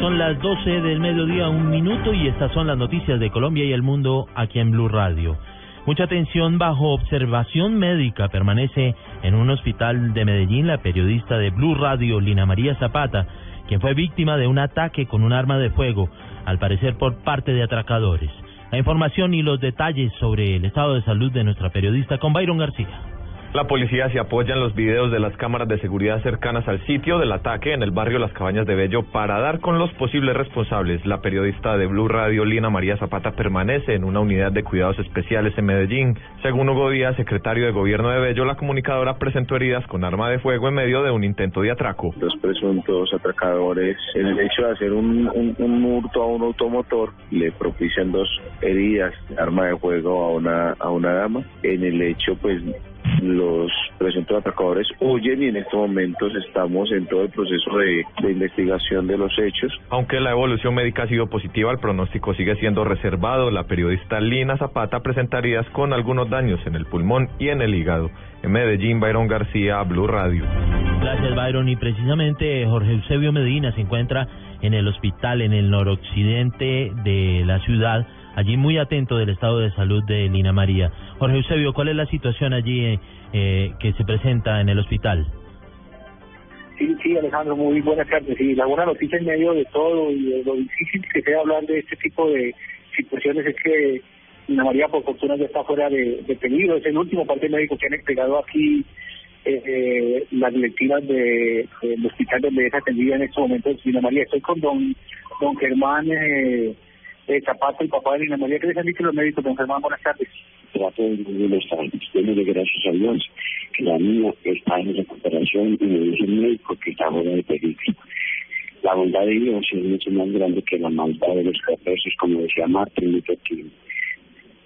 Son las 12 del mediodía, un minuto, y estas son las noticias de Colombia y el mundo aquí en Blue Radio. Mucha atención bajo observación médica permanece en un hospital de Medellín la periodista de Blue Radio, Lina María Zapata, quien fue víctima de un ataque con un arma de fuego, al parecer por parte de atracadores. La información y los detalles sobre el estado de salud de nuestra periodista con Byron García. La policía se apoya en los videos de las cámaras de seguridad cercanas al sitio del ataque en el barrio Las Cabañas de Bello para dar con los posibles responsables. La periodista de Blue Radio, Lina María Zapata, permanece en una unidad de cuidados especiales en Medellín. Según Hugo Díaz, secretario de gobierno de Bello, la comunicadora presentó heridas con arma de fuego en medio de un intento de atraco. Los presuntos atracadores, en el hecho de hacer un, un, un hurto a un automotor, le propician dos heridas, arma de fuego a una, a una dama. En el hecho, pues los presuntos atracadores huyen y en estos momentos estamos en todo el proceso de, de, investigación de los hechos. Aunque la evolución médica ha sido positiva, el pronóstico sigue siendo reservado. La periodista Lina Zapata presentaría con algunos daños en el pulmón y en el hígado. En Medellín, Byron García, Blue Radio. Gracias, Byron. Y precisamente Jorge Eusebio Medina se encuentra en el hospital en el noroccidente de la ciudad allí muy atento del estado de salud de Lina María. Jorge Eusebio, ¿cuál es la situación allí eh, que se presenta en el hospital? Sí, sí, Alejandro, muy buenas tardes. Y la buena noticia en medio de todo y de lo difícil que sea hablar de este tipo de situaciones es que Lina María, por fortuna, ya está fuera de, de. Es el último parte médico que han entregado aquí eh, las directivas del de, de hospital donde es atendida en estos momentos Lina María. Estoy con don, don Germán. Eh, eh, Zapata y papá de Lina María, ¿qué les han dicho los médicos? Don Germán, buenas tardes. Trato de muy de gracias a Dios que la niña está en recuperación y me dice el médico que está fuera de peligro. La bondad de Dios es mucho más grande que la maldad de los capesos, como decía Martín Luther King.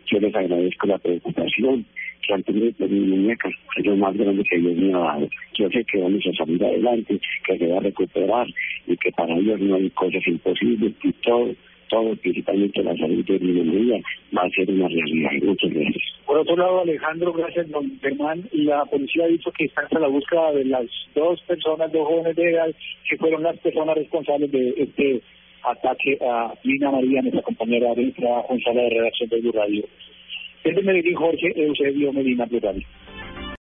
Yo les agradezco la preocupación que han tenido por mi muñeca, es lo más grande que Dios me ha dado. Yo sé que vamos a salir adelante, que se va a recuperar y que para Dios no hay cosas imposibles y todo todo, principalmente la salud de mi memoria, va a ser una realidad. Muchas gracias. Por otro lado, Alejandro, gracias, don Germán. La policía ha dicho que está a la búsqueda de las dos personas, dos jóvenes de edad, que fueron las personas responsables de este ataque a Lina María, nuestra compañera de la sala de redacción de Radio. Desde Medellín, Jorge Eusebio Medina, Plural.